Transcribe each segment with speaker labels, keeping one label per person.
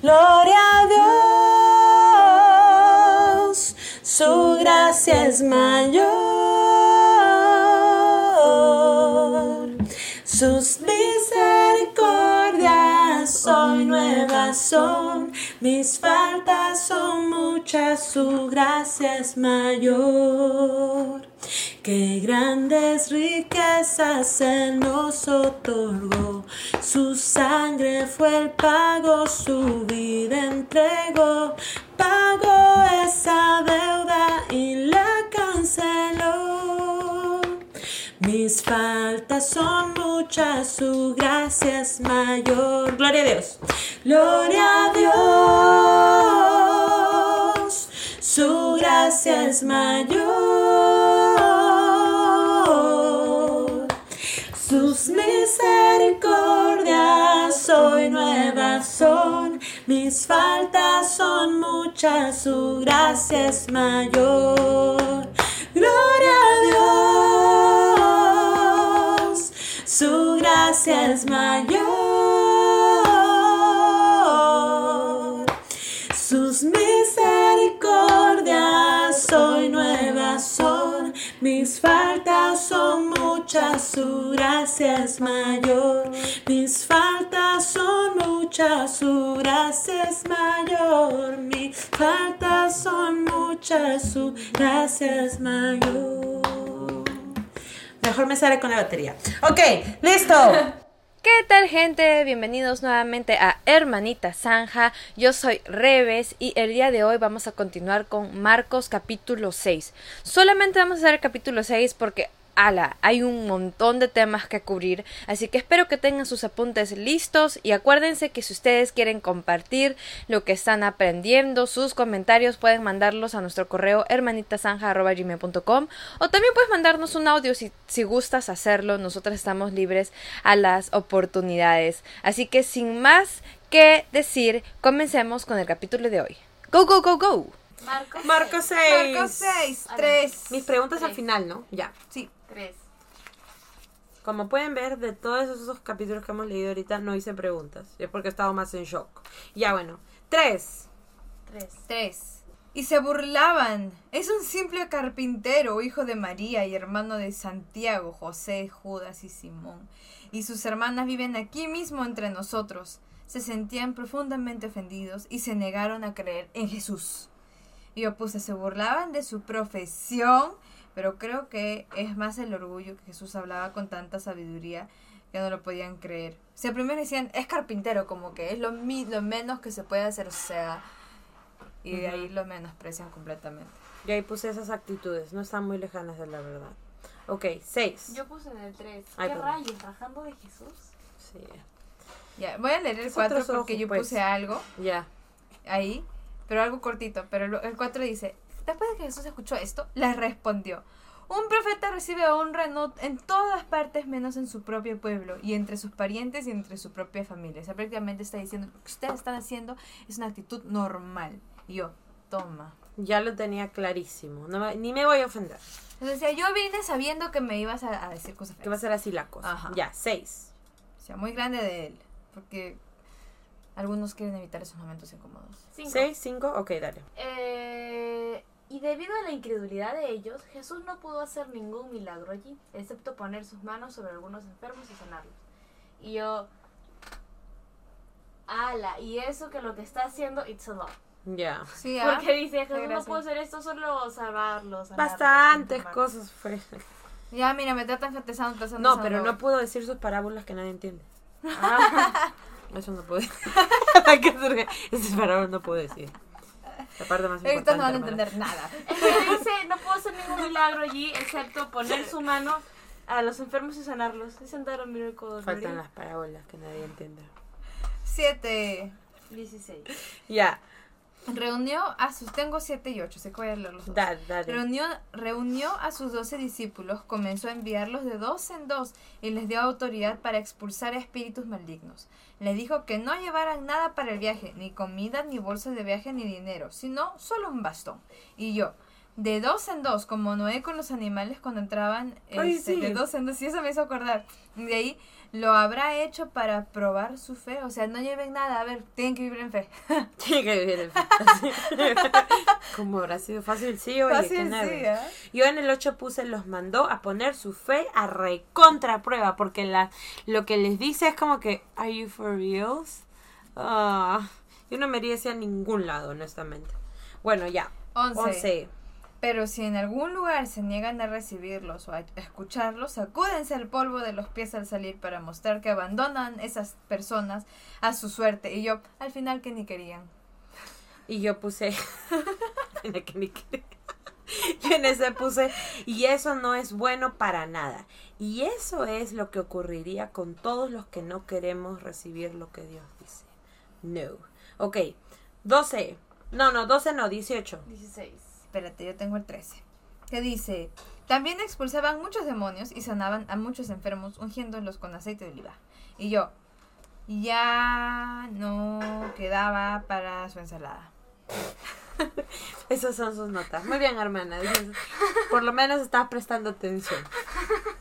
Speaker 1: Gloria a Dios, su gracia es mayor. Sus misericordias hoy nuevas son, mis faltas son muchas, su gracia es mayor. Qué grandes riquezas Él nos otorgó, su sangre fue el pago, su vida entregó, pagó esa deuda y la canceló. Mis faltas son muchas, su gracia es mayor. Gloria a Dios. Gloria a Dios. Su gracia es mayor. Sus misericordias hoy nuevas son. Mis faltas son muchas, su gracia es mayor. Gloria a Dios, su gracia es mayor. Muchas, su gracia mayor. Mis faltas son muchas, su gracia mayor. Mis faltas son muchas, su gracia mayor. Mejor me sale con la batería. Ok, listo.
Speaker 2: ¿Qué tal gente? Bienvenidos nuevamente a Hermanita Zanja. Yo soy Reves y el día de hoy vamos a continuar con Marcos capítulo 6. Solamente vamos a hacer el capítulo 6 porque ala, hay un montón de temas que cubrir, así que espero que tengan sus apuntes listos y acuérdense que si ustedes quieren compartir lo que están aprendiendo, sus comentarios pueden mandarlos a nuestro correo hermanitasanja.gmail.com o también puedes mandarnos un audio si, si gustas hacerlo, nosotros estamos libres a las oportunidades. Así que sin más que decir, comencemos con el capítulo de hoy. Go, go, go, go.
Speaker 3: Marcos.
Speaker 1: Marco 6.
Speaker 3: Marcos 6,
Speaker 2: Ah,
Speaker 3: 3.
Speaker 1: Mis preguntas al final, ¿no? Ya.
Speaker 3: Sí.
Speaker 2: 3.
Speaker 1: Como pueden ver, de todos esos capítulos que hemos leído ahorita, no hice preguntas. Es porque he estado más en shock. Ya, bueno. Tres.
Speaker 2: 3.
Speaker 3: 3. Y se burlaban. Es un simple carpintero, hijo de María y hermano de Santiago, José, Judas y Simón. Y sus hermanas viven aquí mismo entre nosotros. Se sentían profundamente ofendidos y se negaron a creer en Jesús. Y yo puse, se burlaban de su profesión, pero creo que es más el orgullo que Jesús hablaba con tanta sabiduría que no lo podían creer. O sea, primero decían, es carpintero, como que es lo, mi- lo menos que se puede hacer, o sea, y de ahí lo menosprecian completamente.
Speaker 1: Yo ahí puse esas actitudes. No están muy lejanas de la verdad. Ok, seis.
Speaker 2: Yo puse en el 3.
Speaker 1: Ay,
Speaker 2: ¿Qué
Speaker 1: perdón.
Speaker 2: rayos? ¿Rajando de Jesús?
Speaker 1: Sí.
Speaker 3: Ya, voy a leer el
Speaker 1: Es
Speaker 3: 4
Speaker 1: otros
Speaker 3: porque
Speaker 1: ojos,
Speaker 3: yo
Speaker 1: pues.
Speaker 3: puse algo
Speaker 1: Ya.
Speaker 3: ahí, pero algo cortito. Pero el- el 4 dice, después de que Jesús escuchó esto, les respondió, un profeta recibe honra en todas partes menos en su propio pueblo y entre sus parientes y entre su propia familia. O sea, prácticamente está diciendo, lo que ustedes están haciendo es una actitud normal. Y yo, toma.
Speaker 1: Ya lo tenía clarísimo. No me- ni me voy a ofender.
Speaker 3: Entonces decía, yo vine sabiendo que me ibas a, a decir cosas
Speaker 1: Que va a
Speaker 3: feas.
Speaker 1: ser así la cosa.
Speaker 3: Ajá.
Speaker 1: Ya, seis.
Speaker 3: O sea, muy grande de él, porque algunos quieren evitar esos momentos incómodos.
Speaker 1: Seis, cinco. Ok, dale.
Speaker 2: Eh, y debido a la incredulidad de ellos, Jesús no pudo hacer ningún milagro allí, excepto poner sus manos sobre algunos enfermos y sanarlos. Y yo, ala, y eso que lo que está haciendo, it's a lot.
Speaker 1: Ya.
Speaker 3: Sí, ¿ah?
Speaker 2: Porque dice, Jesús no pudo hacer esto, solo salvarlos.
Speaker 1: Bastantes
Speaker 2: enfermarlos".
Speaker 1: cosas fue.
Speaker 3: Ya, mira, me tratan empezando.
Speaker 1: No, pero no puedo decir sus parábolas que nadie entiende. Ah, Eso no puedo decir. Parábolas no puedo decir. La parte más
Speaker 3: Ahorita no van a
Speaker 1: importante,
Speaker 3: entender nada.
Speaker 2: Es que dice, no puedo hacer ningún milagro allí, excepto poner su mano a los enfermos y sanarlos. Es sentar a miracle.
Speaker 1: Faltan las parábolas que nadie entiende.
Speaker 3: Siete.
Speaker 2: 16.
Speaker 1: Ya,
Speaker 3: Reunió a sus. Tengo siete y ocho, sé que voy a leer los dos.
Speaker 1: dale, dale.
Speaker 3: Reunió, reunió a sus doce discípulos, comenzó a enviarlos de dos en dos y les dio autoridad para expulsar espíritus malignos. Les dijo que no llevaran nada para el viaje, ni comida, ni bolsas de viaje, ni dinero, sino solo un bastón. Y yo, de dos en dos, como Noé con los animales cuando entraban,
Speaker 1: Ay,
Speaker 3: este,
Speaker 1: sí.
Speaker 3: de dos en dos, y eso me hizo acordar. De ahí lo habrá hecho para probar su fe. O sea, no lleven nada. A ver, tienen que vivir en fe.
Speaker 1: Tiene que vivir en Como habrá sido fácil, sí, oye,
Speaker 3: Fácil, sí. ¿eh?
Speaker 1: Yo en el 8 puse los mandó a poner su fe a recontra prueba, porque la, lo que les dice es como que, ¿Are you for reals? Ah, yo no me iría hacia ningún lado, honestamente. Bueno, ya.
Speaker 3: Once.
Speaker 1: 11.
Speaker 3: Pero si en algún lugar se niegan a recibirlos o a escucharlos, sacúdense el polvo de los pies al salir para mostrar que abandonan esas personas a su suerte. Y yo, al final, que ni querían.
Speaker 1: Y yo puse. Que ni quería. Yo en ese puse. Y eso no es bueno para nada. Y eso es lo que ocurriría con todos los que no queremos recibir lo que Dios dice. No. Ok. 12. No, no, 12 no, 18.
Speaker 2: 16.
Speaker 3: Espérate, yo tengo el 13. Que dice, también expulsaban muchos demonios y sanaban a muchos enfermos ungiéndolos con aceite de oliva. Y yo, ya no quedaba para su ensalada.
Speaker 1: Esas son sus notas. Muy bien, hermana. Por lo menos estás prestando atención.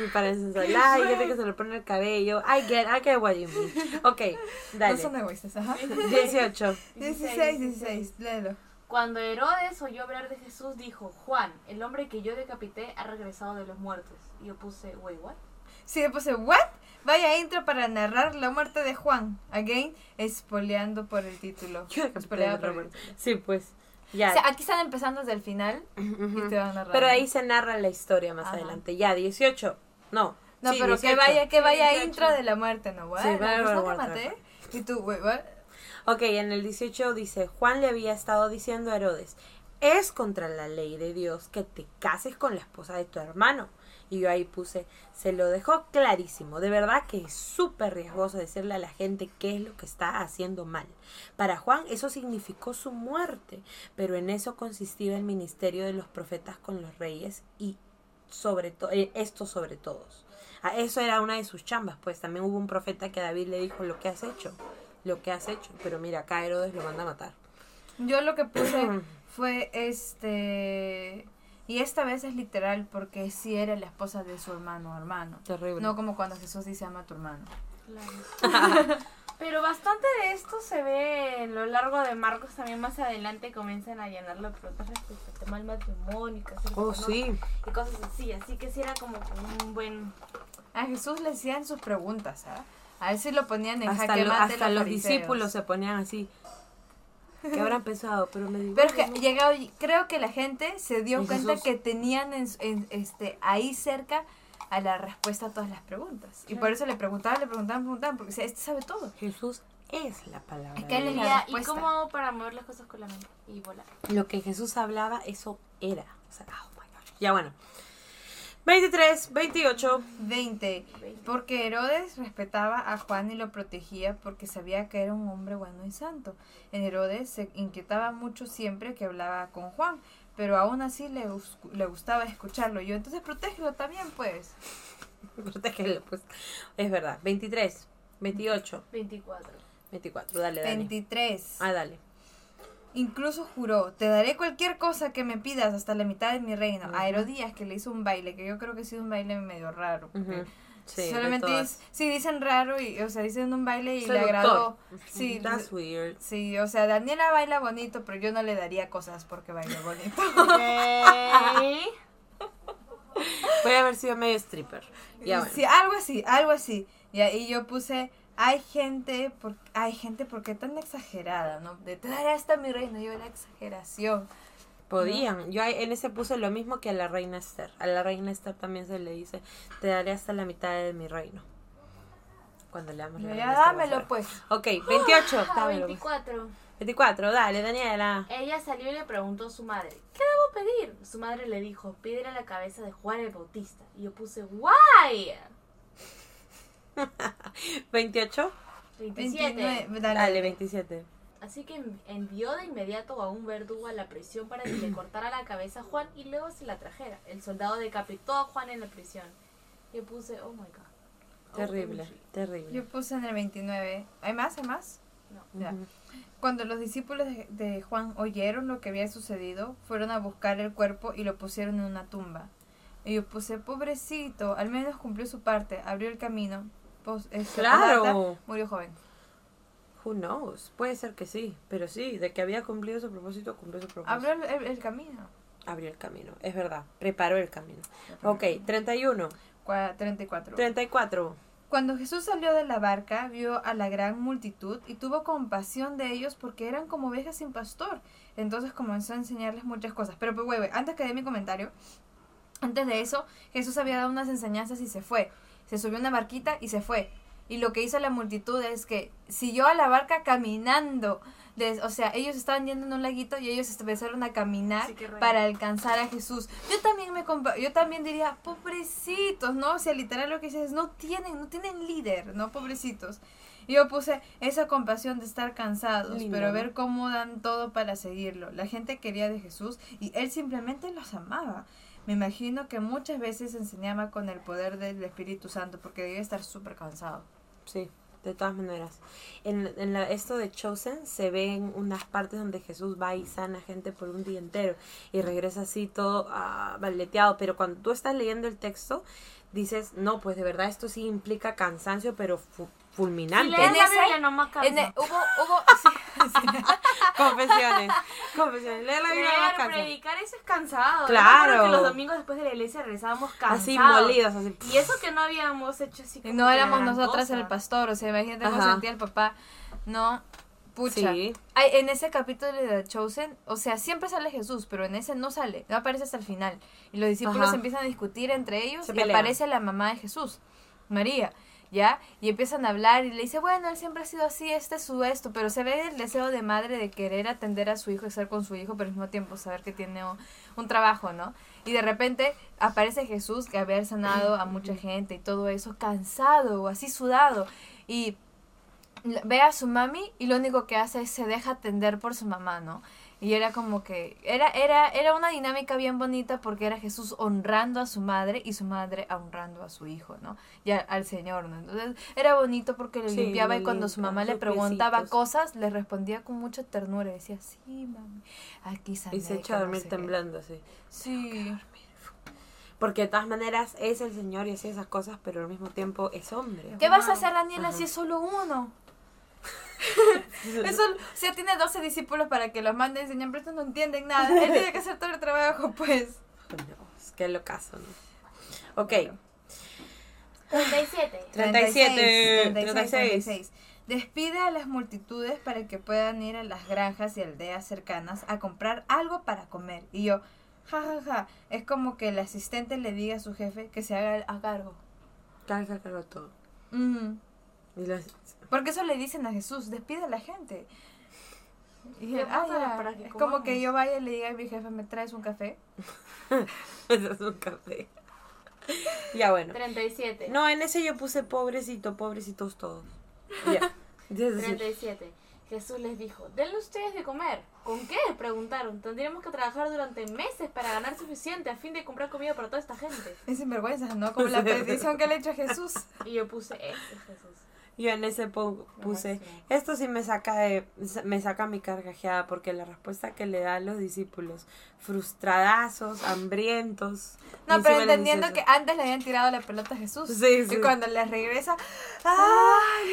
Speaker 1: Mi parece ensalada, hay gente que se le pone el cabello. I get, I get what you mean. Ok,
Speaker 3: No
Speaker 1: dale.
Speaker 3: son egoístas, ajá.
Speaker 1: 18.
Speaker 3: 16, 16, léelo.
Speaker 2: Cuando Herodes oyó hablar de Jesús, dijo, Juan, el hombre que yo decapité, ha regresado de los muertos. Y yo puse, wait, what?
Speaker 3: Sí, le puse, ¿what? Vaya intro para narrar la muerte de Juan. Again, espoleando por el título.
Speaker 1: Yo decapité de
Speaker 3: por el
Speaker 1: Robert.
Speaker 3: título.
Speaker 1: Sí, pues. Ya.
Speaker 3: O sea, aquí están empezando desde el final
Speaker 1: Ujú.
Speaker 3: y te van narrando.
Speaker 1: Pero ahí se narra la historia más
Speaker 3: Ajá.
Speaker 1: adelante. Ya, 18. No.
Speaker 3: No,
Speaker 1: sí,
Speaker 3: pero que
Speaker 1: 18.
Speaker 3: vaya, que vaya
Speaker 2: 18.
Speaker 3: intro de la muerte, ¿no? What?
Speaker 1: Sí,
Speaker 3: ¿La
Speaker 1: va a haber
Speaker 3: persona que
Speaker 1: muerte.
Speaker 3: maté? Y tú, what?
Speaker 1: Ok, en el 18 dice, Juan le había estado diciendo a Herodes, es contra la ley de Dios que te cases con la esposa de tu hermano. Y yo ahí puse, se lo dejó clarísimo, de verdad que es súper riesgoso decirle a la gente qué es lo que está haciendo mal. Para Juan eso significó su muerte, pero en eso consistía el ministerio de los profetas con los reyes y sobre todo, esto sobre todos. Ah, Eso era una de sus chambas, pues también hubo un profeta que a David le dijo lo que has hecho, lo que has hecho, pero mira, acá Herodes lo manda a matar.
Speaker 3: Yo lo que puse fue este. Y esta vez es literal porque sí era la esposa de su hermano, hermano.
Speaker 1: Terrible.
Speaker 3: No como cuando Jesús dice ama a tu hermano.
Speaker 2: Pero bastante de esto se ve en lo largo de Marcos. También más adelante comienzan a llenar las preguntas respecto al tema del matrimonio y casarse
Speaker 1: Oh, sí.
Speaker 2: y cosas así. Así que sí era como un buen.
Speaker 3: A Jesús le hacían sus preguntas, ¿ah? A él sí lo ponían en
Speaker 1: Hasta,
Speaker 3: jaque
Speaker 1: lo-
Speaker 3: mate
Speaker 1: hasta los discípulos se ponían así. Que habrán pensado, pero me digo.
Speaker 3: Pero es que llegado, creo que la gente se dio cuenta
Speaker 1: Jesús-
Speaker 3: que tenían en, en- este ahí cerca a la respuesta a todas las preguntas. Y por eso le preguntaban, le preguntaban, preguntaban, porque decía, este sabe todo.
Speaker 1: Jesús es la palabra.
Speaker 3: Es que él es la
Speaker 2: ¿Y cómo hago para mover las cosas con la mente y volar?
Speaker 1: Lo que Jesús hablaba, eso era. O sea, oh my gosh. Ya bueno. 23, 28.
Speaker 3: 20. Porque Herodes respetaba a Juan y lo protegía porque sabía que era un hombre bueno y santo. En Herodes se inquietaba mucho siempre que hablaba con Juan, pero aún así le, le gustaba escucharlo. Yo, entonces protégelo también, pues.
Speaker 1: Protégelo, pues. Es verdad. 23, 28,
Speaker 2: 24.
Speaker 1: 24. Dale, dale.
Speaker 3: 23.
Speaker 1: Ah, dale.
Speaker 3: Incluso juró, te daré cualquier cosa que me pidas hasta la mitad de mi reino. A Herodías que le hizo un baile, que yo creo que ha sido un baile medio raro.
Speaker 1: Ujú. Sí,
Speaker 3: solamente es- sí dicen raro y, o sea, dicen un baile y le agradó. Sí,
Speaker 1: That's weird.
Speaker 3: sí, o sea, Daniela baila bonito, pero yo no le daría cosas porque baila bonito.
Speaker 1: Puede haber sido medio stripper. Ya bueno.
Speaker 3: Sí, algo así, algo así. Ya, y yo puse, hay gente, por, hay gente, ¿por qué tan exagerada, no? De te daré hasta mi reino, yo la exageración.
Speaker 1: Podían. Yo en ese puse lo mismo que a la reina Esther. A la reina Esther también se le dice, te daré hasta la mitad de mi reino. Cuando le damos la
Speaker 3: Ya,
Speaker 1: reina Esther,
Speaker 3: dámelo, pues.
Speaker 1: Ok, 28.
Speaker 2: Ah,
Speaker 1: dámelo, pues.
Speaker 2: 24.
Speaker 1: 24, dale, Daniela.
Speaker 2: Ella salió y le preguntó a su madre, ¿qué debo pedir? Su madre le dijo, pídele la cabeza de Juan el Bautista. Y yo puse, ¿why?
Speaker 1: 28.
Speaker 2: 27.
Speaker 3: 29,
Speaker 1: Dale,
Speaker 3: dale.
Speaker 1: 27.
Speaker 2: Así que envió de inmediato a un verdugo a la prisión para que le cortara la cabeza a Juan y luego se la trajera. El soldado decapitó a Juan en la prisión. Yo puse, oh my god.
Speaker 1: Terrible,
Speaker 2: OMG.
Speaker 1: terrible.
Speaker 3: Yo puse en el 29. ¿Hay más? ¿Hay más?
Speaker 2: No.
Speaker 3: Ya.
Speaker 1: Ujú.
Speaker 3: Cuando los discípulos de, de Juan oyeron lo que había sucedido, fueron a buscar el cuerpo y lo pusieron en una tumba. Y yo puse, pobrecito, al menos cumplió su parte, abrió el camino. Este,
Speaker 1: Claro.
Speaker 3: Murió joven.
Speaker 1: Who knows? Puede ser que sí, pero sí, de que había cumplido su propósito, cumplió su propósito.
Speaker 3: Abrió el, el- camino.
Speaker 1: Abrió el camino, es verdad, preparó el camino. Ok, 31,
Speaker 3: Cua- 34.
Speaker 1: 34.
Speaker 3: Cuando Jesús salió de la barca, vio a la gran multitud y tuvo compasión de ellos porque eran como ovejas sin pastor. Entonces comenzó a enseñarles muchas cosas. Pero, pues, güey, güey, antes que dé mi comentario, antes de eso, Jesús había dado unas enseñanzas y se fue. Se subió a una barquita y se fue. Y lo que hizo la multitud es que siguió a la barca caminando. Des- o sea, ellos estaban yendo en un laguito y ellos empezaron a caminar
Speaker 2: Sí,
Speaker 3: para alcanzar a Jesús. Yo también me yo también diría, pobrecitos, ¿no? O sea, literal lo que dices, no tienen, no tienen líder, ¿no? Pobrecitos. Y yo puse esa compasión de estar cansados,
Speaker 1: Lindo,
Speaker 3: pero ver cómo dan todo para seguirlo. La gente quería de Jesús y él simplemente los amaba. Me imagino que muchas veces enseñaba con el poder del Espíritu Santo porque debía estar súper cansado.
Speaker 1: Sí, de todas maneras. En, en la- esto de Chosen se ven unas partes donde Jesús va y sana gente por un día entero y regresa así todo ah, baleteado. Pero cuando tú estás leyendo el texto, dices, no, pues de verdad esto sí implica cansancio, pero fulminante.
Speaker 2: Si lees la Biblia no me
Speaker 3: En el- hubo, hubo, sí, sí.
Speaker 1: Confesiones. Confesiones. Lee la Biblia más
Speaker 2: Leer,
Speaker 1: cansa.
Speaker 2: predicar, eso es cansado.
Speaker 1: Claro.
Speaker 2: Que los domingos después de la iglesia regresábamos cansados.
Speaker 1: Así molidos, así.
Speaker 2: Y eso que no habíamos hecho así como
Speaker 3: no éramos nosotras el pastor, o sea, imagínate cómo sentía el papá. No, pucha.
Speaker 1: Sí.
Speaker 3: Ay, en ese capítulo de The Chosen, o sea, siempre sale Jesús, pero en ese no sale, no aparece hasta el final. Y los discípulos
Speaker 1: Ajá.
Speaker 3: empiezan a discutir entre ellos
Speaker 1: Se
Speaker 3: y
Speaker 1: pelean.
Speaker 3: aparece la mamá de Jesús, María. ¿Ya? Y empiezan a hablar y le dice, bueno, él siempre ha sido así, este es su esto, pero se ve el deseo de madre de querer atender a su hijo y estar con su hijo, pero al mismo tiempo saber que tiene un, un trabajo, ¿no? Y de repente aparece Jesús que había sanado a mucha gente y todo eso, cansado o así sudado. Y ve a su mami y lo único que hace es se deja atender por su mamá, ¿no? Y era como que era era era una dinámica bien bonita porque era Jesús honrando a su madre y su madre honrando a su hijo, ¿no? Y a- al Señor, ¿no? Entonces era bonito porque le
Speaker 1: Sí,
Speaker 3: limpiaba y cuando su mamá le preguntaba cosas le respondía con mucha ternura y decía, "Sí, mami. Aquí sané,
Speaker 1: Y se echa a
Speaker 3: no
Speaker 1: dormir
Speaker 3: sé qué".
Speaker 1: temblando, sí.
Speaker 3: Sí.
Speaker 1: Porque de todas maneras es el Señor y hace esas cosas, pero al mismo tiempo es hombre.
Speaker 3: ¿Qué vas a hacer, Daniela,
Speaker 1: Ajá.
Speaker 3: si es solo uno? Eso, o sea, tiene 12 discípulos para que los mande y enseñen, pero estos no entienden nada. Él tiene que hacer todo el trabajo, pues.
Speaker 1: No, es que lo caso, ¿no? Ok.
Speaker 2: 37.
Speaker 1: 37,
Speaker 3: 36,
Speaker 1: 36.
Speaker 3: 36. Despide a las multitudes para que puedan ir a las granjas y aldeas cercanas a comprar algo para comer. Y yo, ja, ja, ja. Es como que el asistente le diga a su jefe que se haga a cargo.
Speaker 1: Carga, carga todo.
Speaker 3: Ujú.
Speaker 1: Y las-
Speaker 3: Porque eso le dicen a Jesús, despide a la gente. Y él,
Speaker 2: ¿Qué
Speaker 3: "Ah,
Speaker 2: pasa?
Speaker 3: ya".
Speaker 2: Para que
Speaker 3: es como que yo vaya y le diga a mi jefe, ¿me traes un café?
Speaker 1: Eso es un café. ya bueno.
Speaker 2: 37.
Speaker 1: No, en ese yo puse pobrecito, pobrecitos todos. Ya. Es decir,
Speaker 2: 37. Jesús les dijo, denle ustedes de comer. ¿Con qué? Preguntaron. Tendríamos que trabajar durante meses para ganar suficiente a fin de comprar comida para toda esta gente.
Speaker 3: Es sinvergüenza, ¿no? Como la petición que le he hecho a Jesús.
Speaker 2: Y yo puse, ese es Jesús.
Speaker 1: Yo en ese po- puse, esto sí me saca de, me saca mi carcajeada porque la respuesta que le da a los discípulos, frustradazos, hambrientos.
Speaker 3: No, pero
Speaker 1: les
Speaker 3: entendiendo que antes le habían tirado la pelota a Jesús.
Speaker 1: Sí, sí.
Speaker 3: Y cuando le regresa, ¡ay,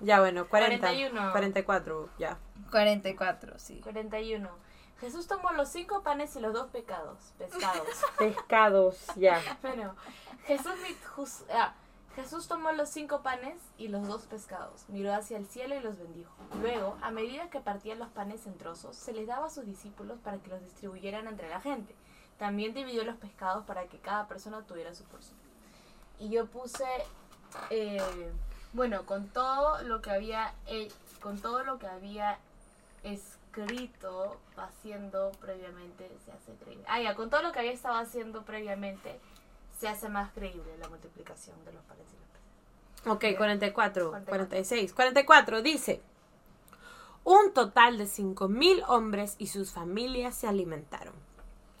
Speaker 1: Ya bueno, 40,
Speaker 2: 41.
Speaker 1: 44, ya.
Speaker 3: no! 44, sí.
Speaker 2: 41. Jesús tomó los cinco panes y los dos pecados, pescados.
Speaker 1: Pescados, ya.
Speaker 2: Bueno, Jesús, mi- jus- ah, Jesús tomó los cinco panes y los dos pescados, miró hacia el cielo y los bendijo. Luego, a medida que partían los panes en trozos, se les daba a sus discípulos para que los distribuyeran entre la gente. También dividió los pescados para que cada persona tuviera su porción. Y yo puse, eh, bueno, con todo lo que había, con todo lo que había escrito, haciendo previamente, se hace creíble. Ah, ya, con todo lo que había estado haciendo previamente, se hace más creíble la multiplicación de los panes y los peces.
Speaker 1: Ok, 44,
Speaker 2: 44.
Speaker 1: 46. 44 dice, un total de 5.000 hombres y sus familias se alimentaron.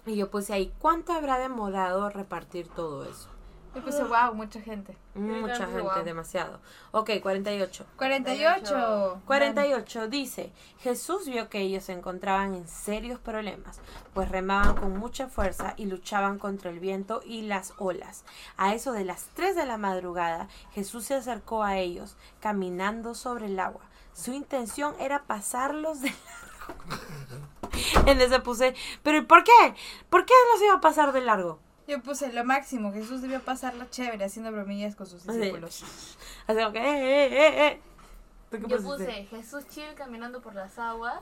Speaker 1: Y yo puse ahí, ¿cuánto habrá demorado repartir todo eso?
Speaker 3: Yo puse, wow, mucha gente.
Speaker 1: Mucha
Speaker 2: también,
Speaker 1: gente,
Speaker 2: wow.
Speaker 1: demasiado. Ok, 48.
Speaker 3: 48.
Speaker 1: 48 dice, Jesús vio que ellos se encontraban en serios problemas, pues remaban con mucha fuerza y luchaban contra el viento y las olas. A eso de las 3 de la madrugada, Jesús se acercó a ellos, caminando sobre el agua. Su intención era pasarlos de largo. En ese puse, pero ¿y por qué? ¿Por qué los iba a pasar de largo?
Speaker 3: Yo puse lo máximo. Jesús debió pasarla chévere haciendo bromillas con sus discípulos.
Speaker 1: Así como que, eh, eh, eh, eh. ¿Tú qué
Speaker 2: Yo
Speaker 1: pusiste?
Speaker 2: puse Jesús chill caminando por las aguas.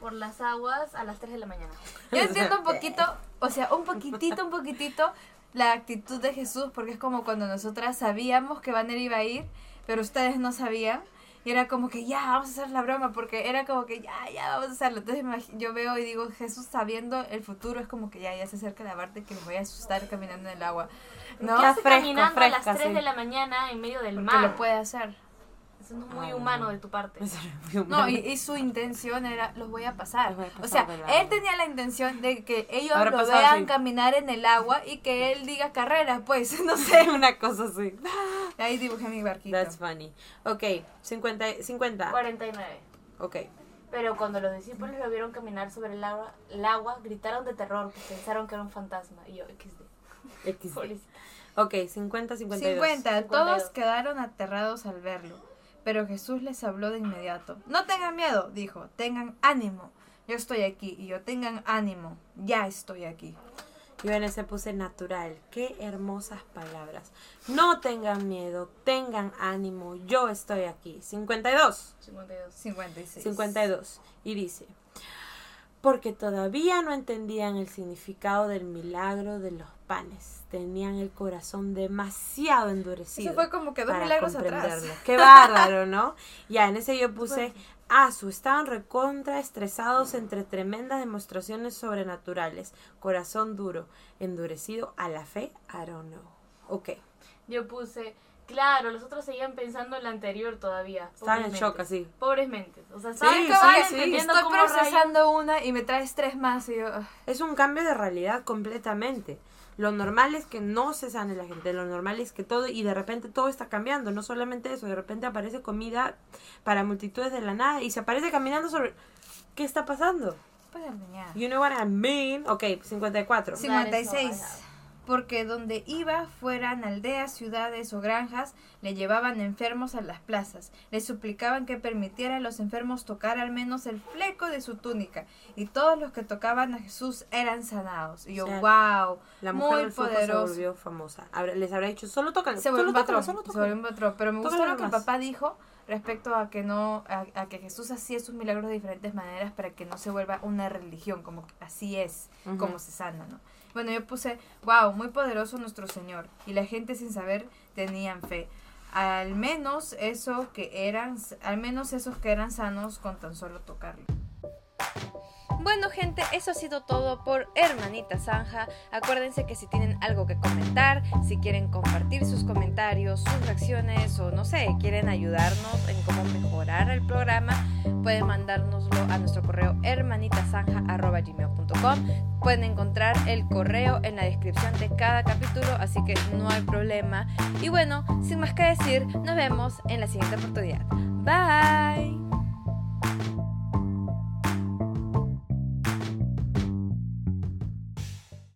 Speaker 2: Por las aguas a las 3 de la mañana.
Speaker 3: Yo entiendo un poquito, o sea, un poquitito, un poquitito la actitud de Jesús, porque es como cuando nosotras sabíamos que Banner iba a ir, pero ustedes no sabían. Y era como que ya, vamos a hacer la broma, porque era como que ya, ya, vamos a hacerlo. Entonces yo veo y digo, Jesús sabiendo el futuro, es como que ya, ya se acerca la parte que les voy a asustar caminando en el agua. ¿No?
Speaker 2: ¿Qué
Speaker 1: Ya
Speaker 2: hace
Speaker 1: fresco,
Speaker 2: caminando a las 3
Speaker 1: sí.
Speaker 2: de la mañana en medio del
Speaker 3: Porque
Speaker 2: mar?
Speaker 3: lo puede hacer.
Speaker 2: Eso no es muy
Speaker 1: Ah,
Speaker 2: humano
Speaker 1: no.
Speaker 2: de tu parte.
Speaker 3: No, y, y su intención era, los voy a pasar.
Speaker 1: Voy a pasar
Speaker 3: o sea, él tenía la intención de que ellos
Speaker 1: Habrá
Speaker 3: lo
Speaker 1: pasado
Speaker 3: vean
Speaker 1: así.
Speaker 3: caminar en el agua y que él diga carreras, pues, no sé.
Speaker 1: Una cosa así.
Speaker 3: Ahí dibujé mi barquito.
Speaker 1: That's funny. Ok, 50. 50.
Speaker 2: 49.
Speaker 1: Ok.
Speaker 2: Pero cuando los discípulos lo vieron caminar sobre el agua, el agua gritaron de terror, pues pensaron que era un fantasma. Y yo, XD.
Speaker 1: XD. Ok, 50, 52.
Speaker 3: 50. Todos
Speaker 2: 52.
Speaker 3: quedaron aterrados al verlo. Pero Jesús les habló de inmediato. No tengan miedo, dijo. Tengan ánimo. Yo estoy aquí. Y yo tengan ánimo. Ya estoy aquí.
Speaker 1: Yo en ese puse natural. Qué hermosas palabras. No tengan miedo, tengan ánimo. Yo estoy aquí. 52.
Speaker 2: 52.
Speaker 3: 56.
Speaker 1: 52. Y dice, porque todavía no entendían el significado del milagro de los panes. Tenían el corazón demasiado endurecido.
Speaker 3: Eso fue como que dos milagros atrás.
Speaker 1: Qué bárbaro, ¿no? Ya, en ese yo puse, Asu, estaban recontra estresados entre tremendas demostraciones sobrenaturales. Corazón duro, endurecido a la fe, I don't know. Ok,
Speaker 2: Yo puse, claro, los otros seguían pensando en la anterior todavía.
Speaker 1: estaban en shock así.
Speaker 2: Pobres mentes. O sea,
Speaker 1: Sí,
Speaker 2: estaban
Speaker 1: sí, sí.
Speaker 2: entendiendo
Speaker 3: Estoy
Speaker 2: cómo
Speaker 3: procesando una y me traes tres más. Y yo.
Speaker 1: Es un cambio de realidad completamente. Lo normal es que no se sane la gente, lo normal es que todo, y de repente todo está cambiando, no solamente eso, de repente aparece comida para multitudes de la nada y se aparece caminando sobre... ¿Qué está pasando?
Speaker 3: pues.
Speaker 1: You know what I mean? Ok, 54.
Speaker 3: 56. Porque donde iba, fueran aldeas, ciudades o granjas, le llevaban enfermos a las plazas. Le suplicaban que permitiera a los enfermos tocar al menos el fleco de su túnica. Y todos los que tocaban a Jesús eran sanados. Y yo,
Speaker 1: O sea,
Speaker 3: wow,
Speaker 1: La mujer
Speaker 3: muy
Speaker 1: del se
Speaker 3: poderoso.
Speaker 1: volvió famosa. Les habrá dicho, solo tocan,
Speaker 3: Se volvió un patrón.
Speaker 1: solo
Speaker 3: Se
Speaker 1: tócalo".
Speaker 3: volvió un patrón. Pero me gustó lo que el papá dijo respecto a que no a, a que Jesús hacía sus milagros de diferentes maneras para que no se vuelva una religión como que así es como se sana no bueno yo puse wow muy poderoso nuestro Señor y la gente sin saber tenían fe. Al menos eso que eran al menos esos que eran sanos con tan solo tocarlo
Speaker 1: Bueno, gente, eso ha sido todo por Hermanita Zanja. Acuérdense que si tienen algo que comentar, si quieren compartir sus comentarios, sus reacciones o no sé, quieren ayudarnos en cómo mejorar el programa, pueden mandárnoslo a nuestro correo hermanitasanja.gmail.com. Pueden encontrar el correo en la descripción de cada capítulo, así que no hay problema. Y bueno, sin más que decir, nos vemos en la siguiente oportunidad. Bye.